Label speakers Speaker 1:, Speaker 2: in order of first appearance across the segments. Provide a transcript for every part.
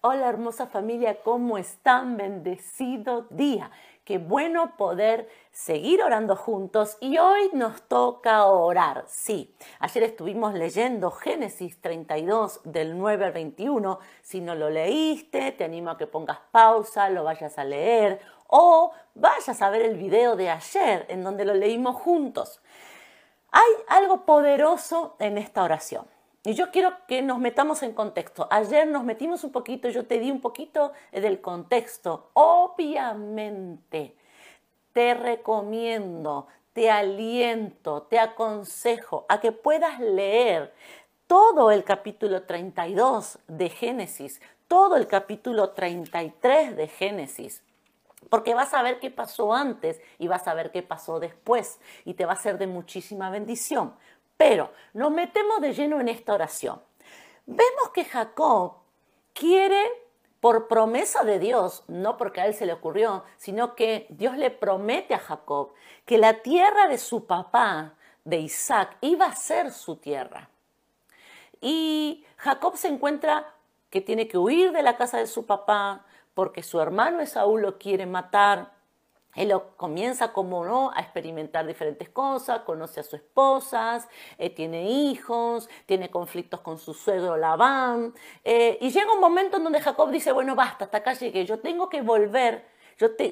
Speaker 1: Hola hermosa familia, ¿cómo están? Bendecido día. Qué bueno poder seguir orando juntos y hoy nos toca orar. Sí, ayer estuvimos leyendo Génesis 32 del 9 al 21. Si no lo leíste, te animo a que pongas pausa, lo vayas a leer o vayas a ver el video de ayer en donde lo leímos juntos. Hay algo poderoso en esta oración. Y yo quiero que nos metamos en contexto. Ayer nos metimos un poquito, yo te di un poquito del contexto. Obviamente, te recomiendo, te aliento, te aconsejo a que puedas leer todo el capítulo 32 de Génesis, todo el capítulo 33 de Génesis. Porque vas a ver qué pasó antes y vas a ver qué pasó después y te va a ser de muchísima bendición. Pero nos metemos de lleno en esta oración. Vemos que Jacob quiere, por promesa de Dios, no porque a él se le ocurrió, sino que Dios le promete a Jacob que la tierra de su papá, de Isaac, iba a ser su tierra. Y Jacob se encuentra que tiene que huir de la casa de su papá porque su hermano Esaú lo quiere matar él comienza, como no, a experimentar diferentes cosas, conoce a su esposa, eh, tiene hijos, tiene conflictos con su suegro Labán. Eh, y llega un momento en donde Jacob dice, bueno, basta, hasta acá llegué, yo tengo que volver.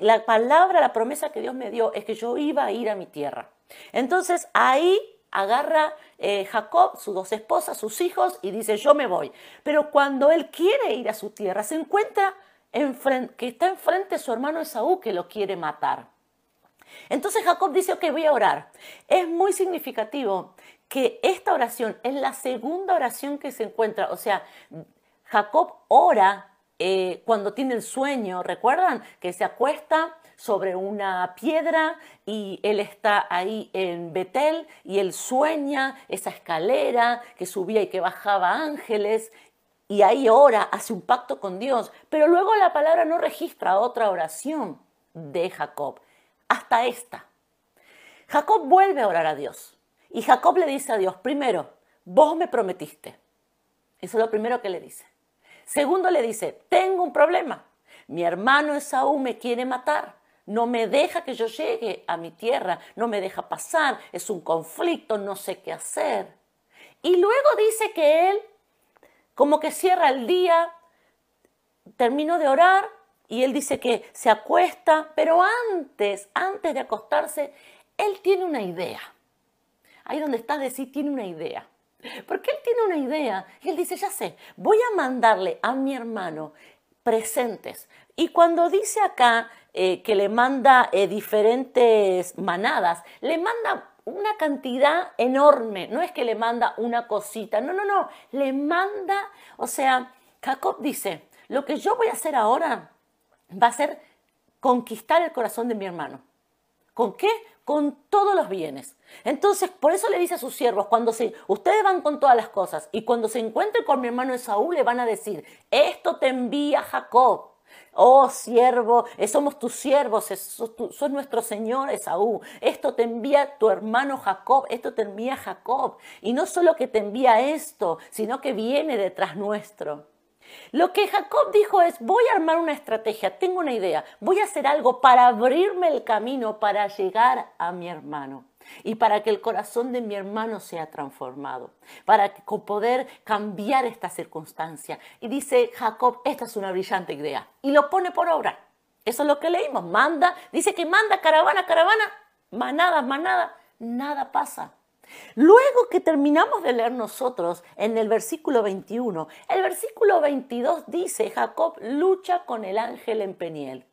Speaker 1: La palabra, la promesa que Dios me dio es que yo iba a ir a mi tierra. Entonces ahí agarra eh, Jacob, sus dos esposas, sus hijos, y dice, yo me voy. Pero cuando él quiere ir a su tierra, se encuentra que está enfrente su hermano Esaú que lo quiere matar. Entonces Jacob dice, ok, voy a orar. Es muy significativo que esta oración es la segunda oración que se encuentra. O sea, Jacob ora eh, cuando tiene el sueño, ¿recuerdan? Que se acuesta sobre una piedra y él está ahí en Betel y él sueña esa escalera que subía y que bajaba ángeles y ahí ora, hace un pacto con Dios, pero luego la palabra no registra otra oración de Jacob, hasta esta. Jacob vuelve a orar a Dios y Jacob le dice a Dios, primero, vos me prometiste. Eso es lo primero que le dice. Segundo le dice, tengo un problema. Mi hermano Esaú me quiere matar. No me deja que yo llegue a mi tierra, no me deja pasar, es un conflicto, no sé qué hacer. Y luego dice que él como que cierra el día, terminó de orar y él dice que se acuesta, pero antes, antes de acostarse, él tiene una idea. Ahí donde está decir, tiene una idea. Porque él tiene una idea y él dice, ya sé, voy a mandarle a mi hermano presentes. Y cuando dice acá eh, que le manda eh, diferentes manadas, le manda una cantidad enorme, no es que le manda una cosita, no, no, no, le manda, o sea, Jacob dice, lo que yo voy a hacer ahora va a ser conquistar el corazón de mi hermano. ¿Con qué? Con todos los bienes. Entonces, por eso le dice a sus siervos, cuando se, ustedes van con todas las cosas y cuando se encuentren con mi hermano Esaú, le van a decir, esto te envía Jacob. Oh siervo, eh, somos tus siervos, sos, nuestro Señor Esaú. Esto te envía tu hermano Jacob, esto te envía Jacob. Y no solo que te envía esto, sino que viene detrás nuestro. Lo que Jacob dijo es, voy a armar una estrategia, tengo una idea, voy a hacer algo para abrirme el camino para llegar a mi hermano y para que el corazón de mi hermano sea transformado, para poder cambiar esta circunstancia. Y dice Jacob, esta es una brillante idea. Y lo pone por obra. Eso es lo que leímos. Manda, dice que manda caravana, caravana, manada, manada, nada pasa. Luego que terminamos de leer nosotros en el versículo 21, el versículo 22 dice, Jacob lucha con el ángel en Peniel.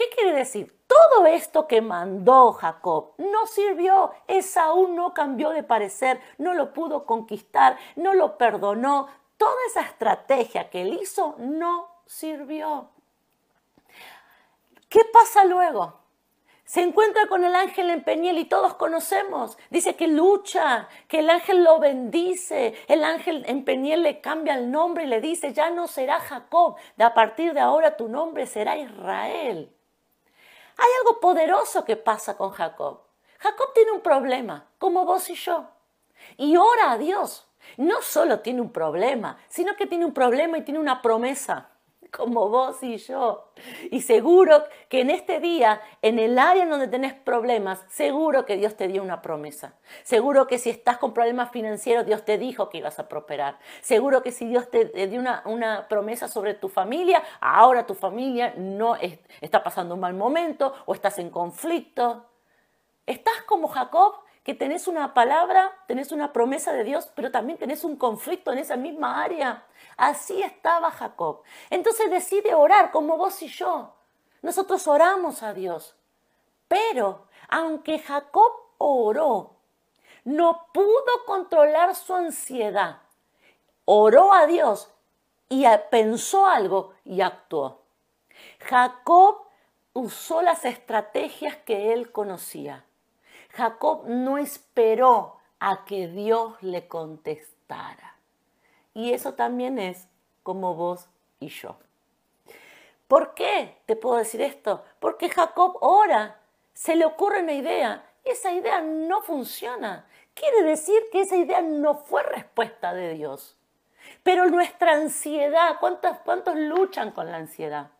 Speaker 1: ¿Qué quiere decir? Todo esto que mandó Jacob no sirvió. Esaú no cambió de parecer, no lo pudo conquistar, no lo perdonó. Toda esa estrategia que él hizo no sirvió. ¿Qué pasa luego? Se encuentra con el ángel en Peniel y todos conocemos. Dice que lucha, que el ángel lo bendice. El ángel en Peniel le cambia el nombre y le dice, ya no será Jacob, de a partir de ahora tu nombre será Israel. Hay algo poderoso que pasa con Jacob. Jacob tiene un problema, como vos y yo. Y ora a Dios. No solo tiene un problema, sino que tiene un problema y tiene una promesa. como vos y yo. Y seguro que en este día, en el área en donde tenés problemas, seguro que Dios te dio una promesa. Seguro que si estás con problemas financieros, Dios te dijo que ibas a prosperar. Seguro que si Dios te, dio una, una, promesa sobre tu familia, ahora tu familia no está pasando un mal momento o estás en conflicto. Estás como Jacob que tenés una palabra, tenés una promesa de Dios, pero también tenés un conflicto en esa misma área. Así estaba Jacob. Entonces decide orar como vos y yo. Nosotros oramos a Dios. Pero aunque Jacob oró, no pudo controlar su ansiedad. Oró a Dios y pensó algo y actuó. Jacob usó las estrategias que él conocía. Jacob no esperó a que Dios le contestara. Y eso también es como vos y yo. ¿Por qué te puedo decir esto? Porque Jacob ora, se le ocurre una idea y esa idea no funciona. Quiere decir que esa idea no fue respuesta de Dios. Pero nuestra ansiedad, ¿cuántos, cuántos luchan con la ansiedad?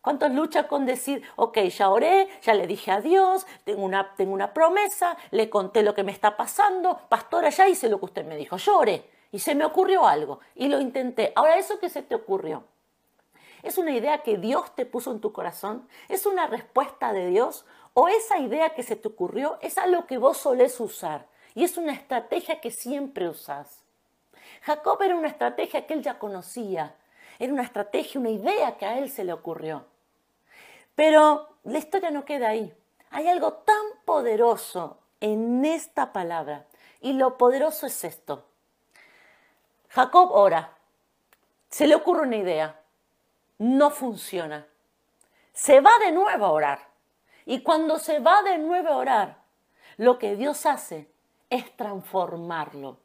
Speaker 1: ¿Cuántos luchan con decir, ok, ya oré, ya le dije a Dios, tengo una, tengo una promesa, le conté lo que me está pasando, pastora, ya hice lo que usted me dijo, yo oré y se me ocurrió algo y lo intenté. Ahora, ¿eso qué se te ocurrió? ¿Es una idea que Dios te puso en tu corazón? ¿Es una respuesta de Dios? ¿O esa idea que se te ocurrió es algo que vos solés usar? Y es una estrategia que siempre usás. Jacob era una estrategia que él ya conocía. Era una estrategia, una idea que a él se le ocurrió. Pero la historia no queda ahí. Hay algo tan poderoso en esta palabra. Y lo poderoso es esto. Jacob ora. Se le ocurre una idea. No funciona. Se va de nuevo a orar. Y cuando se va de nuevo a orar, lo que Dios hace es transformarlo.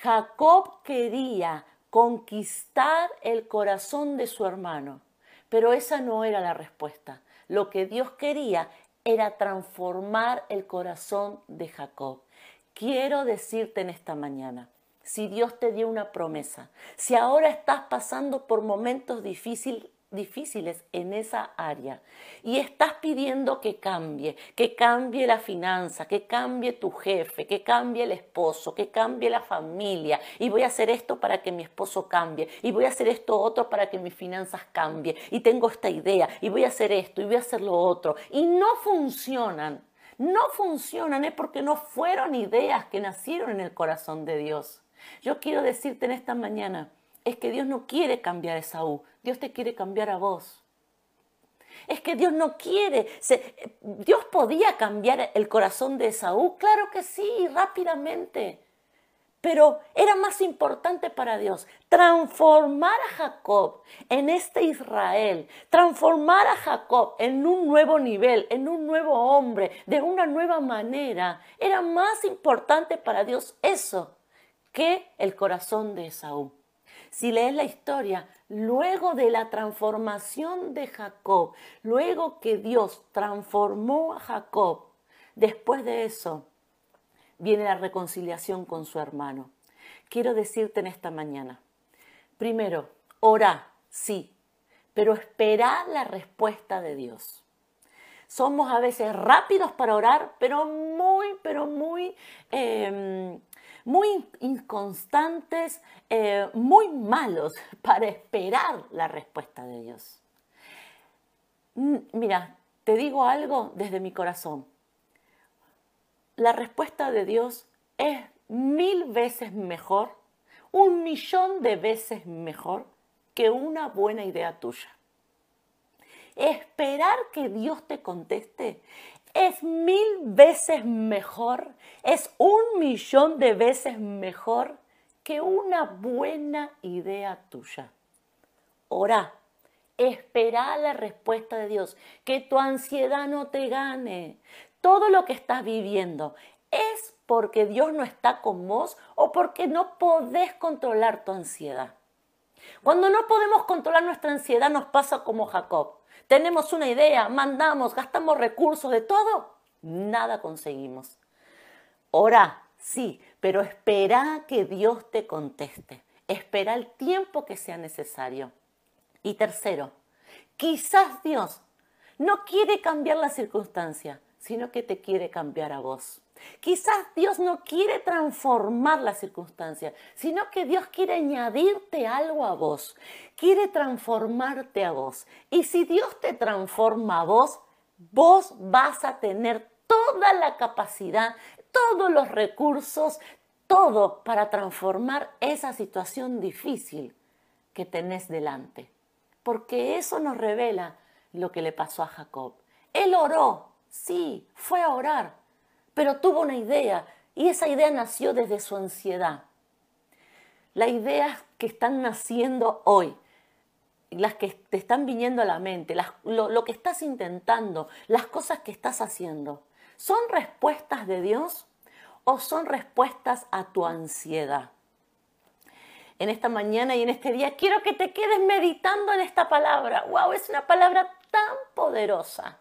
Speaker 1: Jacob quería conquistar el corazón de su hermano. Pero esa no era la respuesta. Lo que Dios quería era transformar el corazón de Jacob. Quiero decirte en esta mañana, si Dios te dio una promesa, si ahora estás pasando por momentos difíciles, difíciles en esa área. Y estás pidiendo que cambie, que cambie la finanza, que cambie tu jefe, que cambie el esposo, que cambie la familia. Y voy a hacer esto para que mi esposo cambie. Y voy a hacer esto otro para que mis finanzas cambie y tengo esta idea. Y voy a hacer esto y voy a hacer lo otro. Y no funcionan. No funcionan es porque no fueron ideas que nacieron en el corazón de Dios. Yo quiero decirte en esta mañana, es que Dios no quiere cambiar a Esaú, Dios te quiere cambiar a vos. Es que Dios no quiere. Dios podía cambiar el corazón de Esaú, claro que sí, rápidamente. Pero era más importante para Dios transformar a Jacob en este Israel, transformar a Jacob en un nuevo nivel, en un nuevo hombre, de una nueva manera. Era más importante para Dios eso que el corazón de Esaú. Si lees la historia, luego de la transformación de Jacob, luego que Dios transformó a Jacob, después de eso viene la reconciliación con su hermano. Quiero decirte en esta mañana, primero, ora, sí, pero espera la respuesta de Dios. Somos a veces rápidos para orar, pero muy, pero muy em, muy inconstantes, eh, muy malos para esperar la respuesta de Dios. Mira, te digo algo desde mi corazón. La respuesta de Dios es mil veces mejor, un millón de veces mejor que una buena idea tuya. Esperar que Dios te conteste es mil veces mejor, es un millón de veces mejor que una buena idea tuya. Ora, espera la respuesta de Dios, que tu ansiedad no te gane. Todo lo que estás viviendo es porque Dios no está con vos o porque no podés controlar tu ansiedad. Cuando no podemos controlar nuestra ansiedad nos pasa como Jacob tenemos una idea, mandamos, gastamos recursos de todo, nada conseguimos. Ora, sí, pero espera que Dios te conteste. Espera el tiempo que sea necesario. Y tercero, quizás Dios no quiere cambiar la circunstancia, sino que te quiere cambiar a vos. Quizás Dios no quiere transformar la circunstancia, sino que Dios quiere añadirte algo a vos, quiere transformarte a vos. Y si Dios te transforma a vos, vos vas a tener toda la capacidad, todos los recursos, todo para transformar esa situación difícil que tenés delante. Porque eso nos revela lo que le pasó a Jacob. Él oró, sí, fue a orar, pero tuvo una idea y esa idea nació desde su ansiedad. Las ideas que están naciendo hoy, las que te están viniendo a la mente, lo, lo que estás intentando, las cosas que estás haciendo, ¿son respuestas de Dios o son respuestas a tu ansiedad? En esta mañana y en este día quiero que te quedes meditando en esta palabra. ¡Wow! Es una palabra tan poderosa.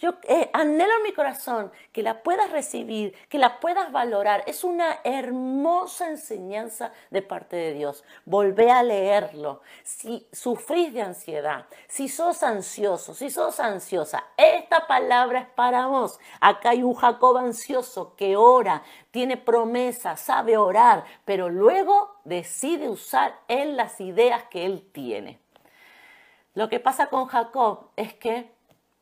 Speaker 1: Yo eh, anhelo en mi corazón que la puedas recibir, que la puedas valorar. Es una hermosa enseñanza de parte de Dios. Volvé a leerlo. Si sufrís de ansiedad, si sos ansioso, si sos ansiosa, esta palabra es para vos. Acá hay un Jacob ansioso que ora, tiene promesa, sabe orar, pero luego decide usar él las ideas que él tiene. Lo que pasa con Jacob es que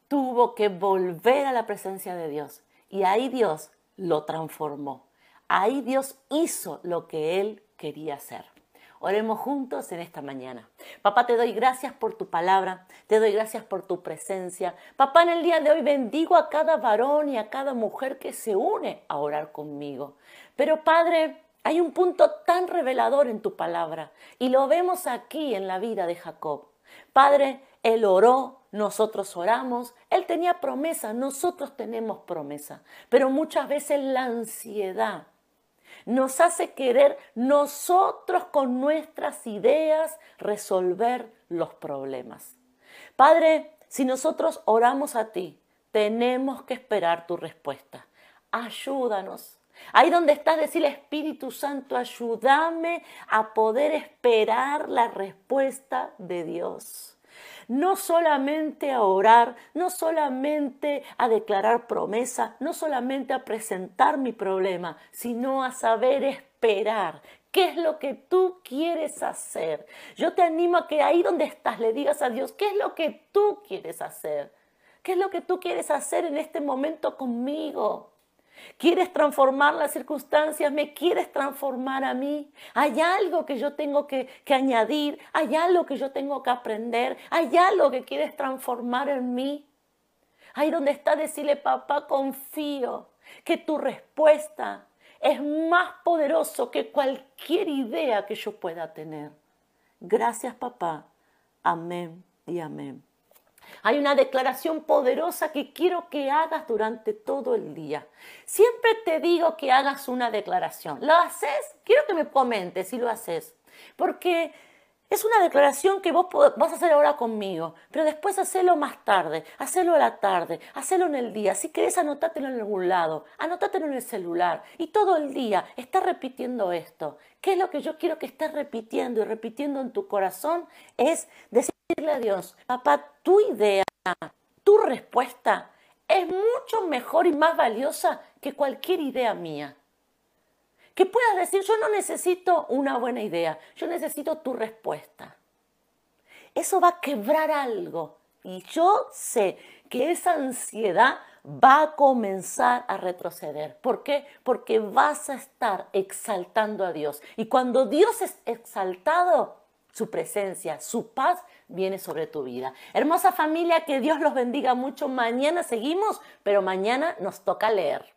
Speaker 1: tuvo que volver a la presencia de Dios y ahí Dios lo transformó. Ahí Dios hizo lo que él quería hacer. Oremos juntos en esta mañana. Papá, te doy gracias por tu palabra, te doy gracias por tu presencia. Papá, en el día de hoy bendigo a cada varón y a cada mujer que se une a orar conmigo. Pero Padre, hay un punto tan revelador en tu palabra y lo vemos aquí en la vida de Jacob. Padre, él oró, nosotros oramos, Él tenía promesa, nosotros tenemos promesa, pero muchas veces la ansiedad nos hace querer nosotros con nuestras ideas resolver los problemas. Padre, si nosotros oramos a ti, tenemos que esperar tu respuesta. Ayúdanos. Ahí donde estás, decirle Espíritu Santo, ayúdame a poder esperar la respuesta de Dios no solamente a orar, no solamente a declarar promesa, no solamente a presentar mi problema, sino a saber esperar. ¿Qué es lo que tú quieres hacer? Yo te animo a que ahí donde estás le digas a Dios, ¿qué es lo que tú quieres hacer? ¿Qué es lo que tú quieres hacer en este momento conmigo? ¿Quieres transformar las circunstancias? ¿Me quieres transformar a mí? ¿Hay algo que yo tengo que, añadir? ¿Hay algo que yo tengo que aprender? ¿Hay algo que quieres transformar en mí? Ahí donde está decirle, papá, confío que tu respuesta es más poderoso que cualquier idea que yo pueda tener. Gracias, papá. Amén y amén. Hay una declaración poderosa que quiero que hagas durante todo el día. Siempre te digo que hagas una declaración. ¿Lo haces? Quiero que me comentes si lo haces. Porque es una declaración que vos vas a hacer ahora conmigo, pero después hacelo más tarde, hacelo a la tarde, hacelo en el día. Si querés, anótatelo en algún lado, anótatelo en el celular y todo el día está repitiendo esto. ¿Qué es lo que yo quiero que estés repitiendo y repitiendo en tu corazón? Es decirle a Dios, papá, tu idea, tu respuesta es mucho mejor y más valiosa que cualquier idea mía que puedas decir, yo no necesito una buena idea, yo necesito tu respuesta. Eso va a quebrar algo y yo sé que esa ansiedad va a comenzar a retroceder. ¿Por qué? Porque vas a estar exaltando a Dios. Y cuando Dios es exaltado, su presencia, su paz viene sobre tu vida. Hermosa familia, que Dios los bendiga mucho. Mañana seguimos, pero mañana nos toca leer.